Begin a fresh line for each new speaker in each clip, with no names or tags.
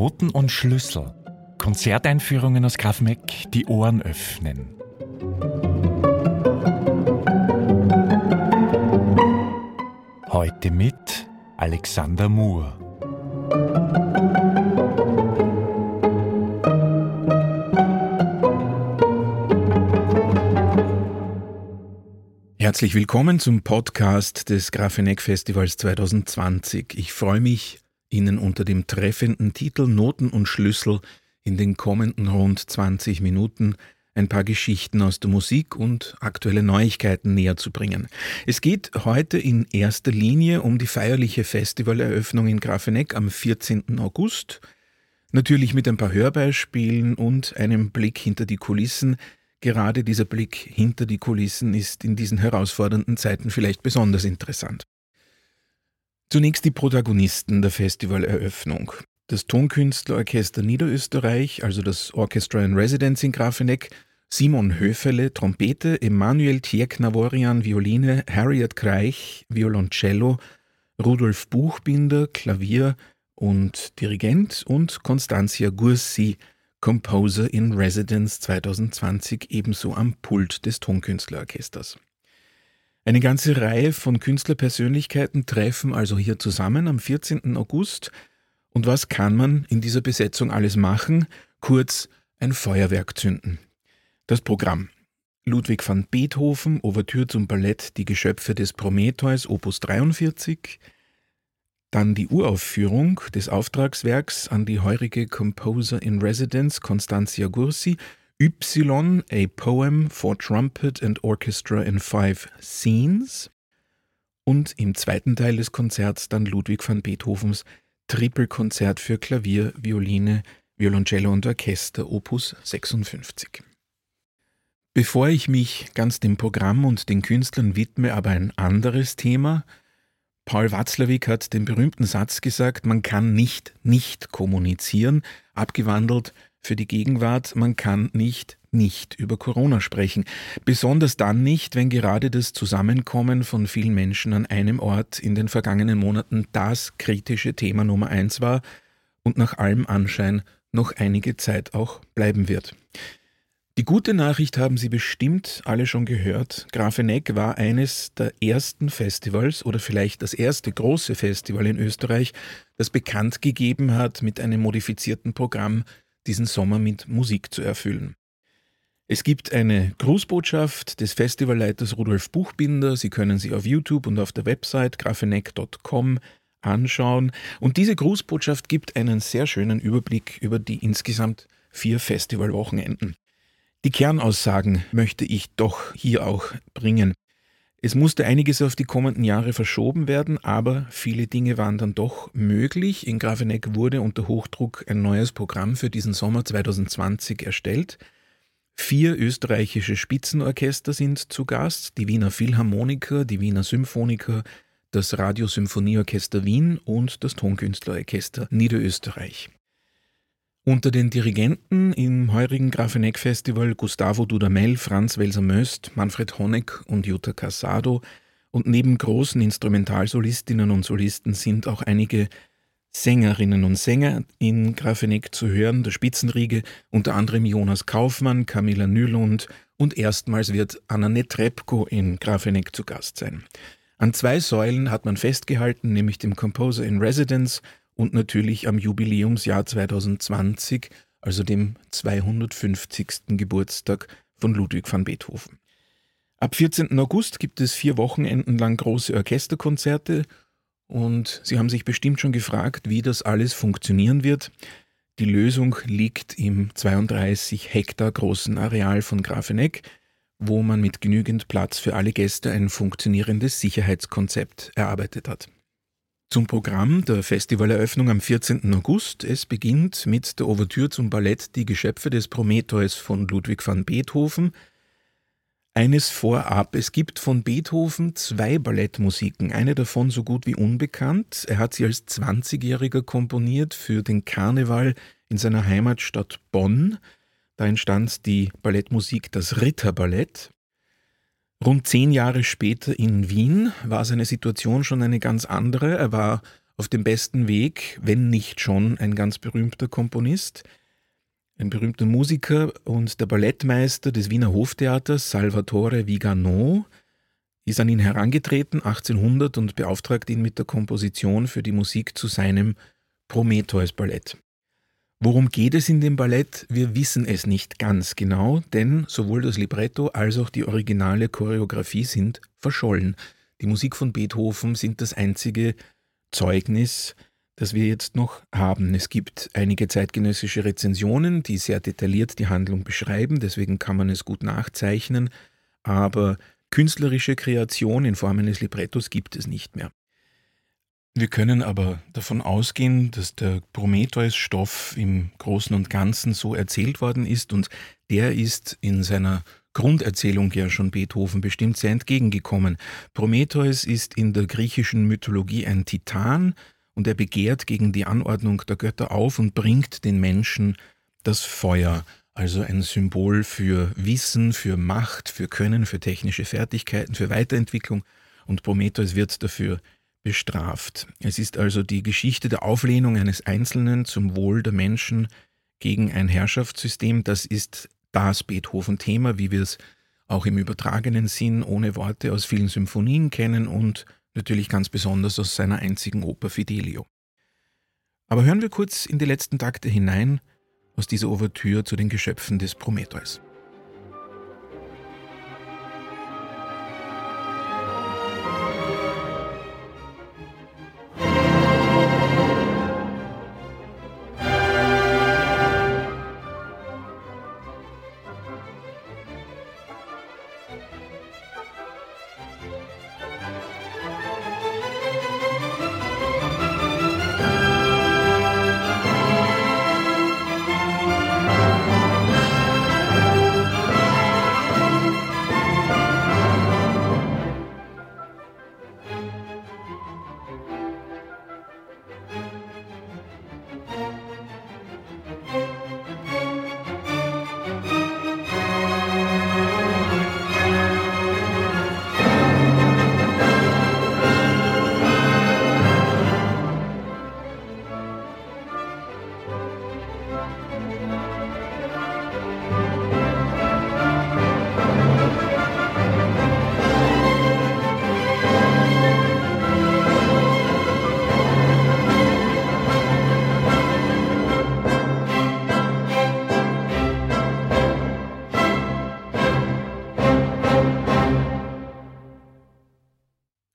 Noten und Schlüssel. Konzerteinführungen aus Graf die Ohren öffnen. Heute mit Alexander Moore.
Herzlich willkommen zum Podcast des Grafeneck Festivals 2020. Ich freue mich, Ihnen unter dem treffenden Titel Noten und Schlüssel in den kommenden rund 20 Minuten ein paar Geschichten aus der Musik und aktuelle Neuigkeiten näher zu bringen. Es geht heute in erster Linie um die feierliche Festivaleröffnung in Grafeneck am 14. August, natürlich mit ein paar Hörbeispielen und einem Blick hinter die Kulissen, Gerade dieser Blick hinter die Kulissen ist in diesen herausfordernden Zeiten vielleicht besonders interessant. Zunächst die Protagonisten der Festivaleröffnung. Das Tonkünstlerorchester Niederösterreich, also das Orchestra in Residence in Grafeneck, Simon Höfele, Trompete, Emanuel Tierk-Navorian, Violine, Harriet Kreich, Violoncello, Rudolf Buchbinder, Klavier und Dirigent und Constantia Gursi, Composer in Residence 2020 ebenso am Pult des Tonkünstlerorchesters. Eine ganze Reihe von Künstlerpersönlichkeiten treffen also hier zusammen am 14. August. Und was kann man in dieser Besetzung alles machen? Kurz ein Feuerwerk zünden. Das Programm. Ludwig van Beethoven, Ouvertüre zum Ballett Die Geschöpfe des Prometheus, Opus 43, dann die Uraufführung des Auftragswerks an die heurige Composer in Residence Constantia Gursi, Y, a Poem for Trumpet and Orchestra in Five Scenes. Und im zweiten Teil des Konzerts dann Ludwig van Beethovens Trippelkonzert für Klavier, Violine, Violoncello und Orchester, Opus 56. Bevor ich mich ganz dem Programm und den Künstlern widme, aber ein anderes Thema – Paul Watzlawick hat den berühmten Satz gesagt, man kann nicht nicht kommunizieren, abgewandelt für die Gegenwart, man kann nicht nicht über Corona sprechen. Besonders dann nicht, wenn gerade das Zusammenkommen von vielen Menschen an einem Ort in den vergangenen Monaten das kritische Thema Nummer eins war und nach allem Anschein noch einige Zeit auch bleiben wird. Die gute Nachricht haben Sie bestimmt alle schon gehört. Grafeneck war eines der ersten Festivals oder vielleicht das erste große Festival in Österreich, das bekannt gegeben hat, mit einem modifizierten Programm diesen Sommer mit Musik zu erfüllen. Es gibt eine Grußbotschaft des Festivalleiters Rudolf Buchbinder. Sie können sie auf YouTube und auf der Website grafeneck.com anschauen. Und diese Grußbotschaft gibt einen sehr schönen Überblick über die insgesamt vier Festivalwochenenden. Die Kernaussagen möchte ich doch hier auch bringen. Es musste einiges auf die kommenden Jahre verschoben werden, aber viele Dinge waren dann doch möglich. In Grafeneck wurde unter Hochdruck ein neues Programm für diesen Sommer 2020 erstellt. Vier österreichische Spitzenorchester sind zu Gast, die Wiener Philharmoniker, die Wiener Symphoniker, das Radiosymphonieorchester Wien und das Tonkünstlerorchester Niederösterreich. Unter den Dirigenten im heurigen Grafeneck-Festival Gustavo Dudamel, Franz Welser-Möst, Manfred Honeck und Jutta Casado und neben großen Instrumentalsolistinnen und Solisten sind auch einige Sängerinnen und Sänger in Grafeneck zu hören, der Spitzenriege, unter anderem Jonas Kaufmann, Camilla Nylund und erstmals wird Anna Netrebko in Grafeneck zu Gast sein. An zwei Säulen hat man festgehalten, nämlich dem Composer in Residence und natürlich am Jubiläumsjahr 2020, also dem 250. Geburtstag von Ludwig van Beethoven. Ab 14. August gibt es vier Wochenenden lang große Orchesterkonzerte und Sie haben sich bestimmt schon gefragt, wie das alles funktionieren wird. Die Lösung liegt im 32 Hektar großen Areal von Grafeneck, wo man mit genügend Platz für alle Gäste ein funktionierendes Sicherheitskonzept erarbeitet hat. Zum Programm der Festivaleröffnung am 14. August. Es beginnt mit der Ouvertüre zum Ballett Die Geschöpfe des Prometheus von Ludwig van Beethoven. Eines vorab, es gibt von Beethoven zwei Ballettmusiken, eine davon so gut wie unbekannt. Er hat sie als 20-Jähriger komponiert für den Karneval in seiner Heimatstadt Bonn. Da entstand die Ballettmusik Das Ritterballett. Rund zehn Jahre später in Wien war seine Situation schon eine ganz andere. Er war auf dem besten Weg, wenn nicht schon ein ganz berühmter Komponist, ein berühmter Musiker und der Ballettmeister des Wiener Hoftheaters, Salvatore Vigano, ist an ihn herangetreten 1800 und beauftragt ihn mit der Komposition für die Musik zu seinem Prometheus-Ballett. Worum geht es in dem Ballett? Wir wissen es nicht ganz genau, denn sowohl das Libretto als auch die originale Choreografie sind verschollen. Die Musik von Beethoven sind das einzige Zeugnis, das wir jetzt noch haben. Es gibt einige zeitgenössische Rezensionen, die sehr detailliert die Handlung beschreiben, deswegen kann man es gut nachzeichnen, aber künstlerische Kreation in Form eines Librettos gibt es nicht mehr. Wir können aber davon ausgehen, dass der Prometheus-Stoff im Großen und Ganzen so erzählt worden ist und der ist in seiner Grunderzählung ja schon Beethoven bestimmt sehr entgegengekommen. Prometheus ist in der griechischen Mythologie ein Titan und er begehrt gegen die Anordnung der Götter auf und bringt den Menschen das Feuer, also ein Symbol für Wissen, für Macht, für Können, für technische Fertigkeiten, für Weiterentwicklung und Prometheus wird dafür bestraft. Es ist also die Geschichte der Auflehnung eines Einzelnen zum Wohl der Menschen gegen ein Herrschaftssystem. Das ist das Beethoven-Thema, wie wir es auch im übertragenen Sinn ohne Worte aus vielen Symphonien kennen und natürlich ganz besonders aus seiner einzigen Oper Fidelio. Aber hören wir kurz in die letzten Takte hinein aus dieser Ouvertüre zu den Geschöpfen des Prometheus.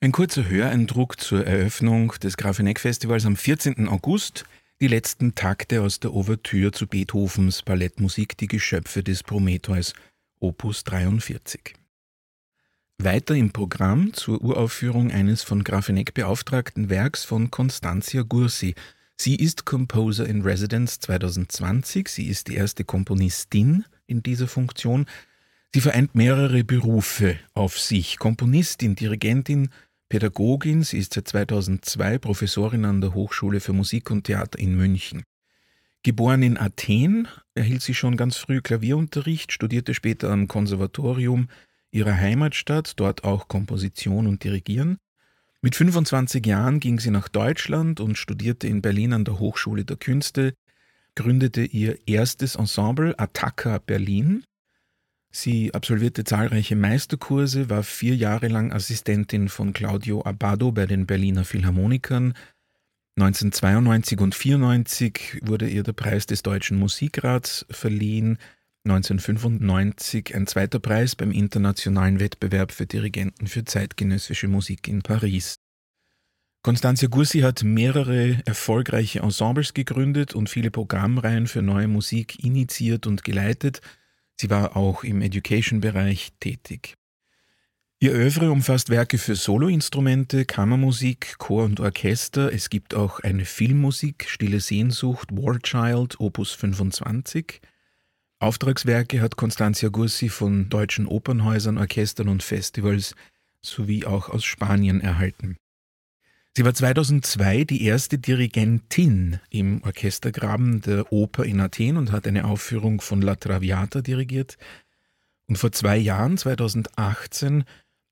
Ein kurzer Höreindruck zur Eröffnung des Grafeneck-Festivals am 14. August. Die letzten Takte aus der Ouvertüre zu Beethovens Ballettmusik Die Geschöpfe des Prometheus, Opus 43. Weiter im Programm zur Uraufführung eines von Grafeneck beauftragten Werks von Constantia Gursi. Sie ist Composer in Residence 2020. Sie ist die erste Komponistin in dieser Funktion. Sie vereint mehrere Berufe auf sich. Komponistin, Dirigentin, Pädagogin, sie ist seit 2002 Professorin an der Hochschule für Musik und Theater in München. Geboren in Athen, erhielt sie schon ganz früh Klavierunterricht, studierte später am Konservatorium ihrer Heimatstadt, dort auch Komposition und Dirigieren. Mit 25 Jahren ging sie nach Deutschland und studierte in Berlin an der Hochschule der Künste, gründete ihr erstes Ensemble Attacca Berlin Sie absolvierte zahlreiche Meisterkurse, war vier Jahre lang Assistentin von Claudio Abbado bei den Berliner Philharmonikern. 1992 und 1994 wurde ihr der Preis des Deutschen Musikrats verliehen. 1995 ein zweiter Preis beim internationalen Wettbewerb für Dirigenten für zeitgenössische Musik in Paris. Constantia Gursi hat mehrere erfolgreiche Ensembles gegründet und viele Programmreihen für neue Musik initiiert und geleitet – Sie war auch im Education-Bereich tätig. Ihr Övre umfasst Werke für Soloinstrumente, Kammermusik, Chor und Orchester. Es gibt auch eine Filmmusik, Stille Sehnsucht, War Child, Opus 25. Auftragswerke hat Constantia Gussi von deutschen Opernhäusern, Orchestern und Festivals sowie auch aus Spanien erhalten. Sie war 2002 die erste Dirigentin im Orchestergraben der Oper in Athen und hat eine Aufführung von La Traviata dirigiert. Und vor zwei Jahren, 2018,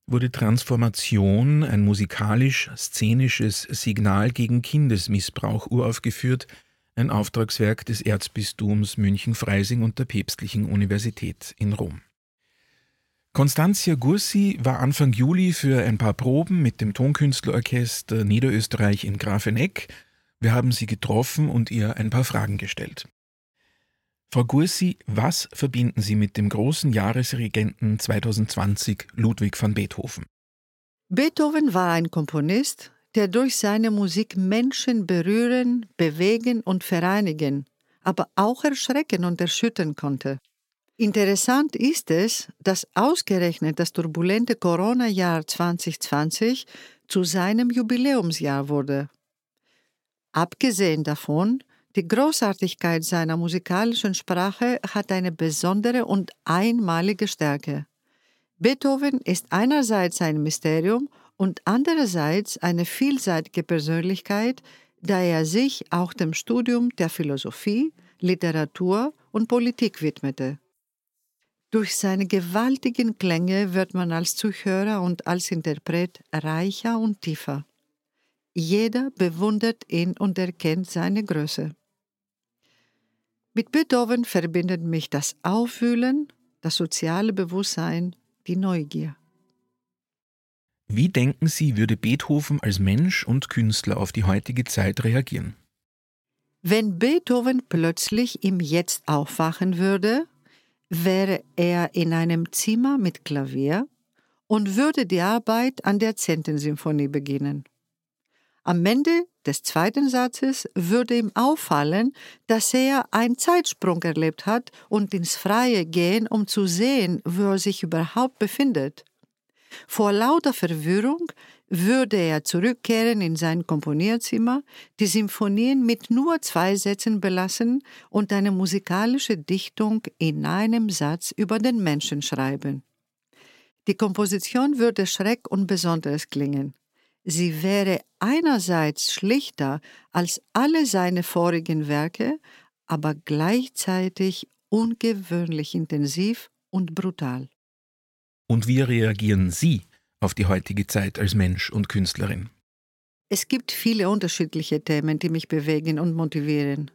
wurde Transformation, ein musikalisch-szenisches Signal gegen Kindesmissbrauch, uraufgeführt, ein Auftragswerk des Erzbistums München-Freising und der Päpstlichen Universität in Rom. Constantia Gursi war Anfang Juli für ein paar Proben mit dem Tonkünstlerorchester Niederösterreich in Grafeneck. Wir haben sie getroffen und ihr ein paar Fragen gestellt. Frau Gursi, was verbinden Sie mit dem großen Jahresregenten 2020 Ludwig van Beethoven?
Beethoven war ein Komponist, der durch seine Musik Menschen berühren, bewegen und vereinigen, aber auch erschrecken und erschüttern konnte. Interessant ist es, dass ausgerechnet das turbulente Corona-Jahr 2020 zu seinem Jubiläumsjahr wurde. Abgesehen davon, die Großartigkeit seiner musikalischen Sprache hat eine besondere und einmalige Stärke. Beethoven ist einerseits ein Mysterium und andererseits eine vielseitige Persönlichkeit, da er sich auch dem Studium der Philosophie, Literatur und Politik widmete. Durch seine gewaltigen Klänge wird man als Zuhörer und als Interpret reicher und tiefer. Jeder bewundert ihn und erkennt seine Größe. Mit Beethoven verbindet mich das Auffühlen, das soziale Bewusstsein, die Neugier.
Wie denken Sie, würde Beethoven als Mensch und Künstler auf die heutige Zeit reagieren?
Wenn Beethoven plötzlich im Jetzt aufwachen würde, wäre er in einem Zimmer mit Klavier und würde die Arbeit an der Zehnten beginnen. Am Ende des zweiten Satzes würde ihm auffallen, dass er einen Zeitsprung erlebt hat und ins Freie gehen, um zu sehen, wo er sich überhaupt befindet. Vor lauter Verwirrung würde er zurückkehren in sein Komponierzimmer, die Symphonien mit nur zwei Sätzen belassen und eine musikalische Dichtung in einem Satz über den Menschen schreiben. Die Komposition würde schreck und besonderes klingen. Sie wäre einerseits schlichter als alle seine vorigen Werke, aber gleichzeitig ungewöhnlich intensiv und brutal.
Und wie reagieren Sie auf die heutige Zeit als Mensch und Künstlerin?
Es gibt viele unterschiedliche Themen, die mich bewegen und motivieren.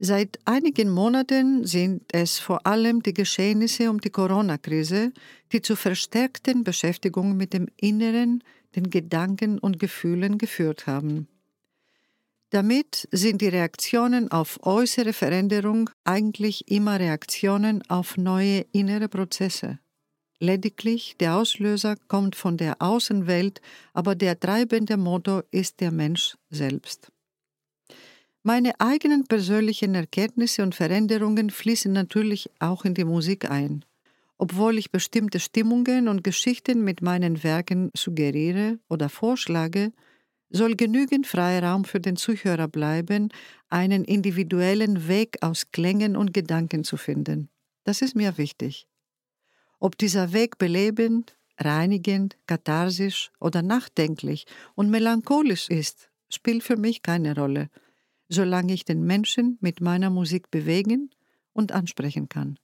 Seit einigen Monaten sind es vor allem die Geschehnisse um die Corona-Krise, die zu verstärkten Beschäftigung mit dem Inneren, den Gedanken und Gefühlen geführt haben. Damit sind die Reaktionen auf äußere Veränderung eigentlich immer Reaktionen auf neue innere Prozesse. Lediglich der Auslöser kommt von der Außenwelt, aber der treibende Motor ist der Mensch selbst. Meine eigenen persönlichen Erkenntnisse und Veränderungen fließen natürlich auch in die Musik ein. Obwohl ich bestimmte Stimmungen und Geschichten mit meinen Werken suggeriere oder vorschlage, soll genügend Freiraum für den Zuhörer bleiben, einen individuellen Weg aus Klängen und Gedanken zu finden. Das ist mir wichtig. Ob dieser Weg belebend, reinigend, katharsisch oder nachdenklich und melancholisch ist, spielt für mich keine Rolle, solange ich den Menschen mit meiner Musik bewegen und ansprechen kann.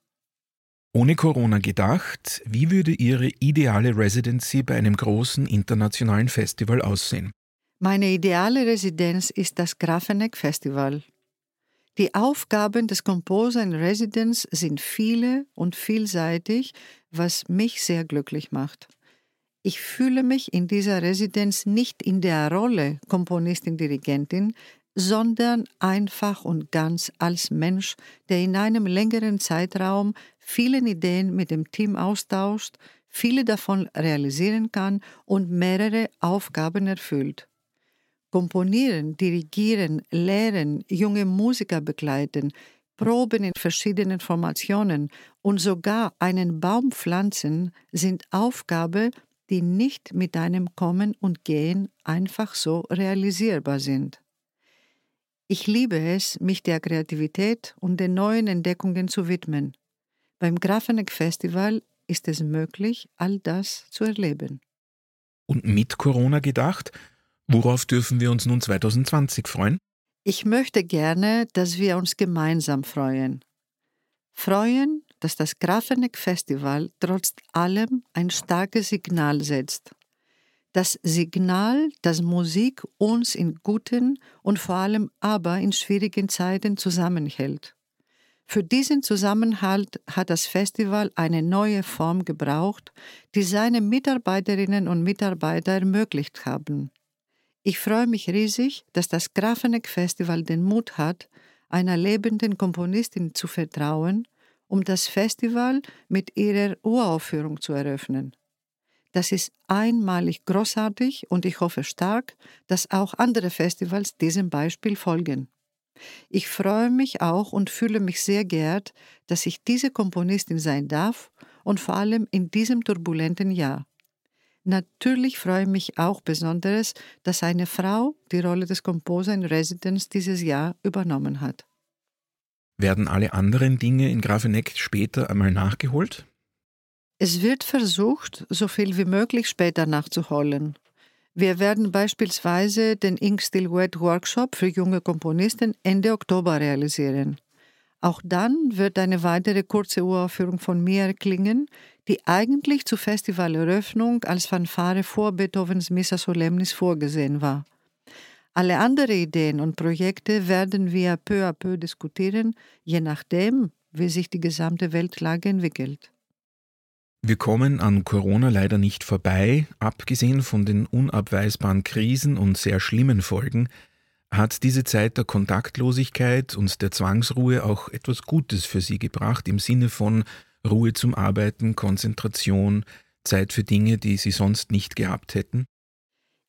Ohne Corona gedacht, wie würde Ihre ideale Residency bei einem großen internationalen Festival aussehen?
Meine ideale Residenz ist das Grafeneck Festival. Die Aufgaben des Composer in Residence sind viele und vielseitig, was mich sehr glücklich macht. Ich fühle mich in dieser Residenz nicht in der Rolle Komponistin-Dirigentin, sondern einfach und ganz als Mensch, der in einem längeren Zeitraum viele Ideen mit dem Team austauscht, viele davon realisieren kann und mehrere Aufgaben erfüllt. Komponieren, dirigieren, lehren, junge Musiker begleiten, Proben in verschiedenen Formationen und sogar einen Baum pflanzen sind Aufgaben, die nicht mit einem Kommen und Gehen einfach so realisierbar sind. Ich liebe es, mich der Kreativität und den neuen Entdeckungen zu widmen. Beim Grafeneck Festival ist es möglich, all das zu erleben.
Und mit Corona gedacht, Worauf dürfen wir uns nun 2020 freuen?
Ich möchte gerne, dass wir uns gemeinsam freuen. Freuen, dass das Grafeneck Festival trotz allem ein starkes Signal setzt. Das Signal, dass Musik uns in guten und vor allem aber in schwierigen Zeiten zusammenhält. Für diesen Zusammenhalt hat das Festival eine neue Form gebraucht, die seine Mitarbeiterinnen und Mitarbeiter ermöglicht haben. Ich freue mich riesig, dass das Grafeneck Festival den Mut hat, einer lebenden Komponistin zu vertrauen, um das Festival mit ihrer Uraufführung zu eröffnen. Das ist einmalig großartig und ich hoffe stark, dass auch andere Festivals diesem Beispiel folgen. Ich freue mich auch und fühle mich sehr geehrt, dass ich diese Komponistin sein darf und vor allem in diesem turbulenten Jahr. Natürlich freue ich mich auch besonders, dass eine Frau die Rolle des Composer in Residence dieses Jahr übernommen hat.
Werden alle anderen Dinge in Grafeneck später einmal nachgeholt?
Es wird versucht, so viel wie möglich später nachzuholen. Wir werden beispielsweise den Ink Still Wet Workshop für junge Komponisten Ende Oktober realisieren. Auch dann wird eine weitere kurze Uraufführung von mir klingen, die eigentlich zur Festivaleröffnung als Fanfare vor Beethovens Missa Solemnis vorgesehen war. Alle anderen Ideen und Projekte werden wir peu à peu diskutieren, je nachdem, wie sich die gesamte Weltlage entwickelt.
Wir kommen an Corona leider nicht vorbei. Abgesehen von den unabweisbaren Krisen und sehr schlimmen Folgen hat diese Zeit der Kontaktlosigkeit und der Zwangsruhe auch etwas Gutes für Sie gebracht im Sinne von Ruhe zum Arbeiten, Konzentration, Zeit für Dinge, die Sie sonst nicht gehabt hätten?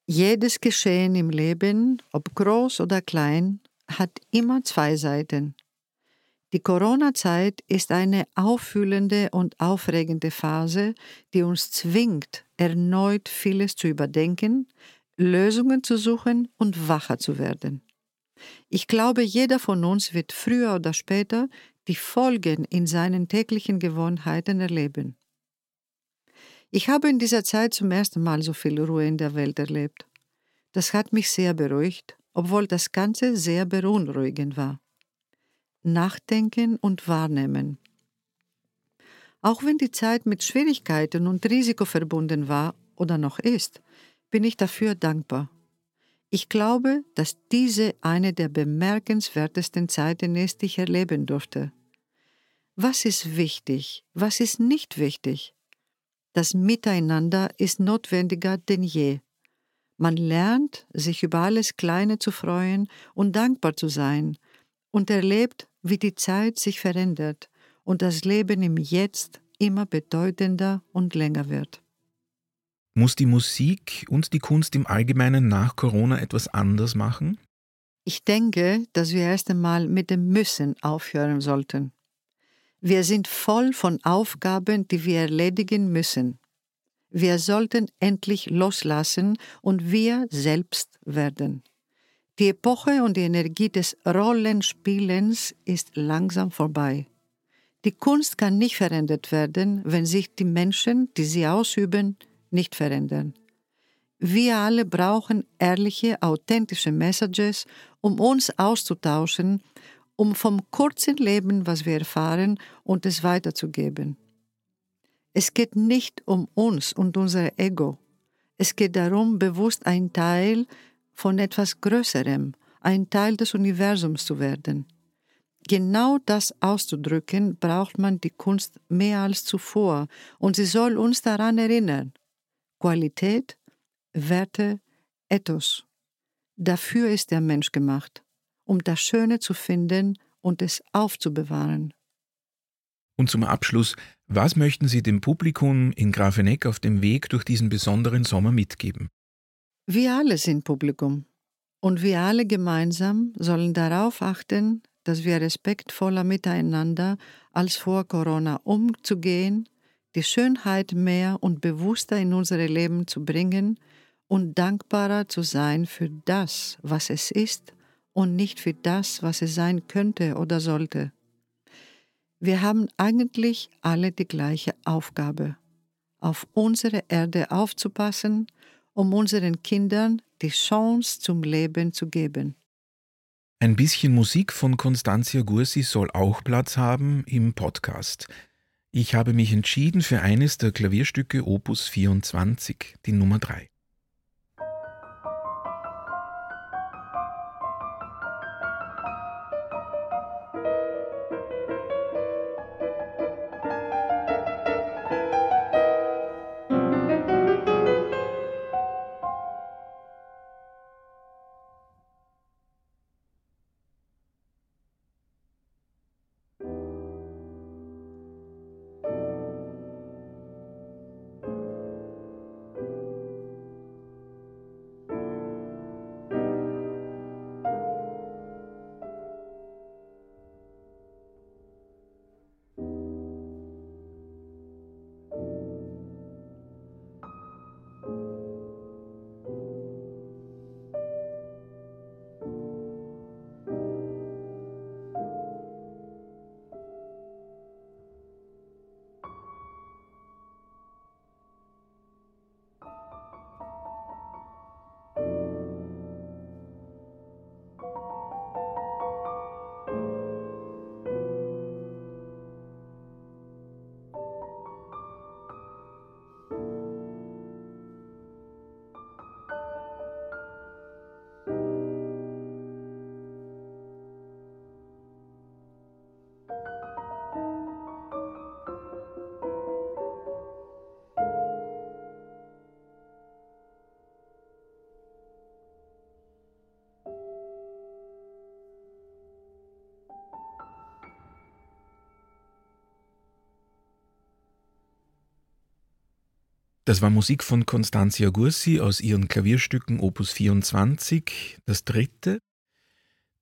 Jedes Geschehen im Leben, ob groß oder klein, hat immer zwei Seiten. Die Corona-Zeit ist eine auffühlende und aufregende Phase, die uns zwingt, erneut vieles zu überdenken, Lösungen zu suchen und wacher zu werden. Ich glaube, jeder von uns wird früher oder später die Folgen in seinen täglichen Gewohnheiten erleben. Ich habe in dieser Zeit zum ersten Mal so viel Ruhe in der Welt erlebt. Das hat mich sehr beruhigt, obwohl das Ganze sehr beunruhigend war. Nachdenken und Wahrnehmen. Auch wenn die Zeit mit Schwierigkeiten und Risiko verbunden war oder noch ist, bin ich dafür dankbar. Ich glaube, dass diese eine der bemerkenswertesten Zeiten ist, die ich erleben durfte. Was ist wichtig? Was ist nicht wichtig? Das Miteinander ist notwendiger denn je. Man lernt, sich über alles Kleine zu freuen und dankbar zu sein und erlebt, wie die Zeit sich verändert und das Leben im Jetzt immer bedeutender und länger wird.
Muss die Musik und die Kunst im Allgemeinen nach Corona etwas anders machen?
Ich denke, dass wir erst einmal mit dem Müssen aufhören sollten. Wir sind voll von Aufgaben, die wir erledigen müssen. Wir sollten endlich loslassen und wir selbst werden. Die Epoche und die Energie des Rollenspielens ist langsam vorbei. Die Kunst kann nicht verändert werden, wenn sich die Menschen, die sie ausüben, nicht verändern. Wir alle brauchen ehrliche, authentische Messages, um uns auszutauschen, um vom kurzen Leben, was wir erfahren, und es weiterzugeben. Es geht nicht um uns und unser Ego. Es geht darum, bewusst ein Teil von etwas Größerem, ein Teil des Universums zu werden. Genau das auszudrücken, braucht man die Kunst mehr als zuvor, und sie soll uns daran erinnern. Qualität, Werte, Ethos. Dafür ist der Mensch gemacht, um das Schöne zu finden und es aufzubewahren.
Und zum Abschluss, was möchten Sie dem Publikum in Grafeneck auf dem Weg durch diesen besonderen Sommer mitgeben?
Wir alle sind Publikum und wir alle gemeinsam sollen darauf achten, dass wir respektvoller miteinander als vor Corona umzugehen, die Schönheit mehr und bewusster in unser Leben zu bringen und dankbarer zu sein für das, was es ist und nicht für das, was es sein könnte oder sollte. Wir haben eigentlich alle die gleiche Aufgabe, auf unsere Erde aufzupassen um unseren Kindern die Chance zum Leben zu geben.
Ein bisschen Musik von Constantia Gursi soll auch Platz haben im Podcast. Ich habe mich entschieden für eines der Klavierstücke Opus 24, die Nummer 3. Das war Musik von Constantia Gursi aus ihren Klavierstücken Opus 24, das dritte.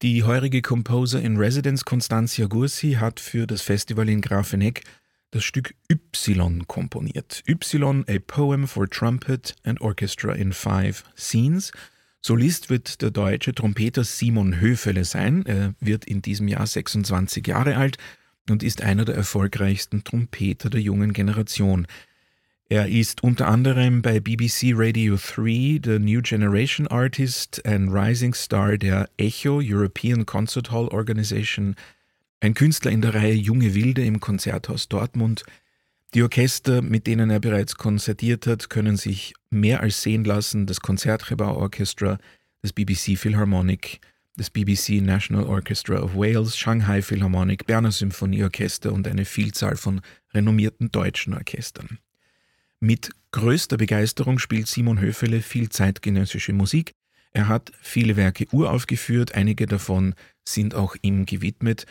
Die heurige Composer in Residence Constantia Gursi hat für das Festival in Grafenegg das Stück Y komponiert. Y, a poem for trumpet and orchestra in five scenes. Solist wird der deutsche Trompeter Simon Höfele sein. Er wird in diesem Jahr 26 Jahre alt und ist einer der erfolgreichsten Trompeter der jungen Generation. Er ist unter anderem bei BBC Radio 3 The New Generation Artist, ein Rising Star der Echo European Concert Hall Organization, ein Künstler in der Reihe Junge Wilde im Konzerthaus Dortmund. Die Orchester, mit denen er bereits konzertiert hat, können sich mehr als sehen lassen. Das Konzertgebau Orchestra, das BBC Philharmonic, das BBC National Orchestra of Wales, Shanghai Philharmonic, Berner Symphonieorchester und eine Vielzahl von renommierten deutschen Orchestern. Mit größter Begeisterung spielt Simon Höfele viel zeitgenössische Musik. Er hat viele Werke uraufgeführt, einige davon sind auch ihm gewidmet.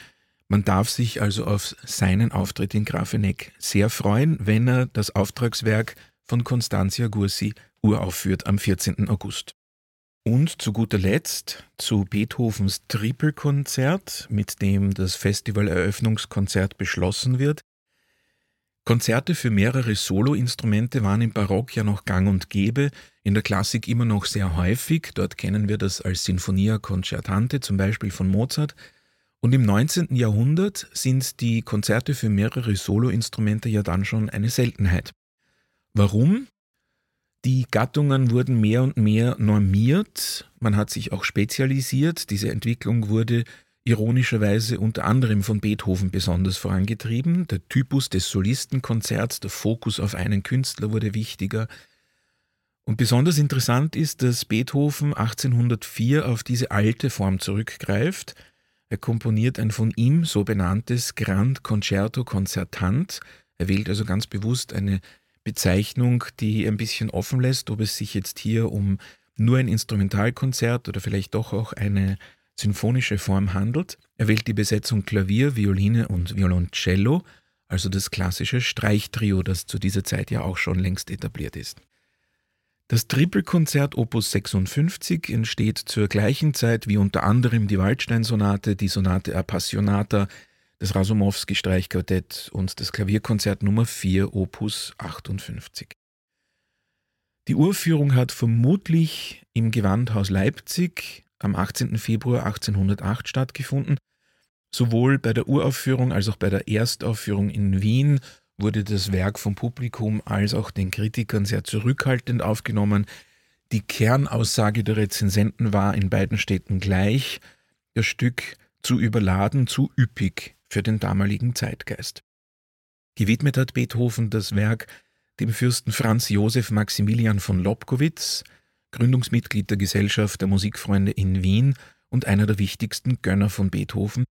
Man darf sich also auf seinen Auftritt in Grafeneck sehr freuen, wenn er das Auftragswerk von Constantia Gursi uraufführt am 14. August. Und zu guter Letzt zu Beethovens Trippelkonzert, mit dem das Festivaleröffnungskonzert beschlossen wird. Konzerte für mehrere Soloinstrumente waren im Barock ja noch gang und gäbe, in der Klassik immer noch sehr häufig. Dort kennen wir das als Sinfonia Concertante, zum Beispiel von Mozart. Und im 19. Jahrhundert sind die Konzerte für mehrere Soloinstrumente ja dann schon eine Seltenheit. Warum? Die Gattungen wurden mehr und mehr normiert, man hat sich auch spezialisiert, diese Entwicklung wurde ironischerweise unter anderem von Beethoven besonders vorangetrieben. Der Typus des Solistenkonzerts, der Fokus auf einen Künstler wurde wichtiger. Und besonders interessant ist, dass Beethoven 1804 auf diese alte Form zurückgreift. Er komponiert ein von ihm so benanntes Grand Concerto Concertant. Er wählt also ganz bewusst eine Bezeichnung, die ein bisschen offen lässt, ob es sich jetzt hier um nur ein Instrumentalkonzert oder vielleicht doch auch eine sinfonische Form handelt. Er wählt die Besetzung Klavier, Violine und Violoncello, also das klassische Streichtrio, das zu dieser Zeit ja auch schon längst etabliert ist. Das Trippelkonzert Opus 56 entsteht zur gleichen Zeit wie unter anderem die Waldstein-Sonate, die Sonate Appassionata, das Rasumowski-Streichquartett und das Klavierkonzert Nummer 4 Opus 58. Die Urführung hat vermutlich im Gewandhaus Leipzig am 18. Februar 1808 stattgefunden. Sowohl bei der Uraufführung als auch bei der Erstaufführung in Wien wurde das Werk vom Publikum als auch den Kritikern sehr zurückhaltend aufgenommen. Die Kernaussage der Rezensenten war in beiden Städten gleich, das Stück zu überladen, zu üppig für den damaligen Zeitgeist. Gewidmet hat Beethoven das Werk dem Fürsten Franz Josef Maximilian von Lobkowitz, Gründungsmitglied der Gesellschaft der Musikfreunde in Wien und einer der wichtigsten Gönner von Beethoven.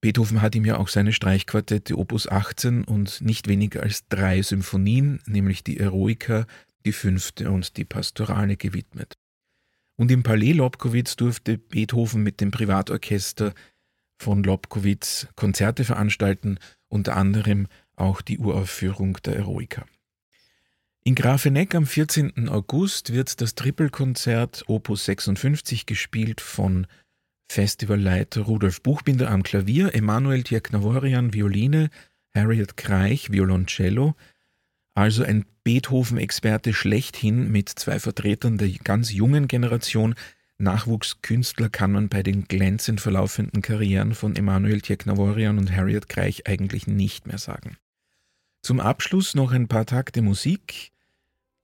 Beethoven hat ihm ja auch seine Streichquartette Opus 18 und nicht weniger als drei Symphonien, nämlich die Eroica, die fünfte und die Pastorale gewidmet. Und im Palais Lobkowitz durfte Beethoven mit dem Privatorchester von Lobkowitz Konzerte veranstalten, unter anderem auch die Uraufführung der Eroica. In Grafeneck am 14. August wird das Trippelkonzert Opus 56 gespielt von Festivalleiter Rudolf Buchbinder am Klavier, Emanuel Tjerknavorian Violine, Harriet Kreich Violoncello, also ein Beethoven-Experte schlechthin mit zwei Vertretern der ganz jungen Generation. Nachwuchskünstler kann man bei den glänzend verlaufenden Karrieren von Emanuel Tjerknavorian und Harriet Kreich eigentlich nicht mehr sagen. Zum Abschluss noch ein paar Takte Musik,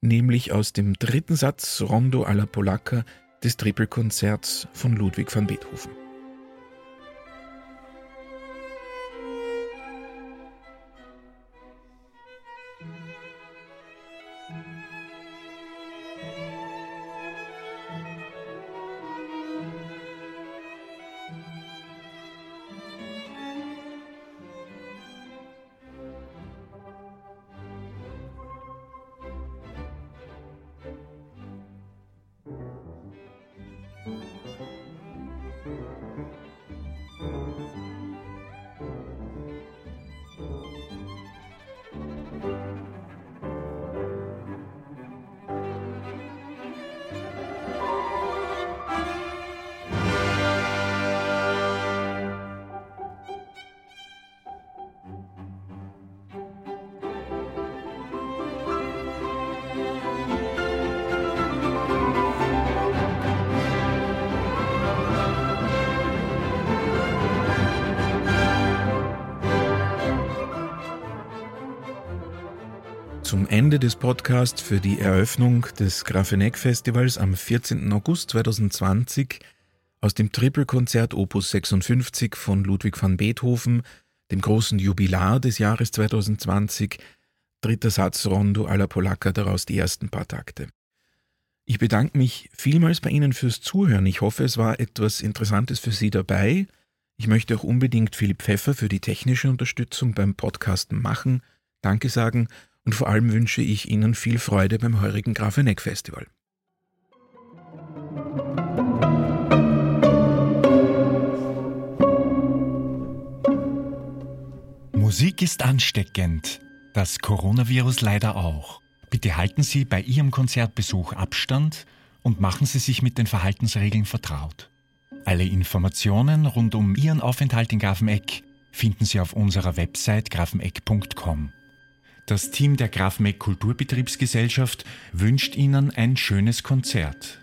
nämlich aus dem dritten Satz Rondo alla Polacca des Trippelkonzerts von Ludwig van Beethoven. Zum Ende des Podcasts für die Eröffnung des Grafeneck Festivals am 14. August 2020 aus dem Trippelkonzert Opus 56 von Ludwig van Beethoven, dem großen Jubilar des Jahres 2020, dritter Satz Rondo alla Polacca, daraus die ersten paar Takte. Ich bedanke mich vielmals bei Ihnen fürs Zuhören. Ich hoffe, es war etwas Interessantes für Sie dabei. Ich möchte auch unbedingt Philipp Pfeffer für die technische Unterstützung beim Podcasten machen. Danke sagen und vor allem wünsche ich Ihnen viel Freude beim heurigen Grafeneck Festival.
Musik ist ansteckend, das Coronavirus leider auch. Bitte halten Sie bei Ihrem Konzertbesuch Abstand und machen Sie sich mit den Verhaltensregeln vertraut. Alle Informationen rund um Ihren Aufenthalt in Grafeneck finden Sie auf unserer Website grafeneck.com. Das Team der Grafmeck Kulturbetriebsgesellschaft wünscht Ihnen ein schönes Konzert.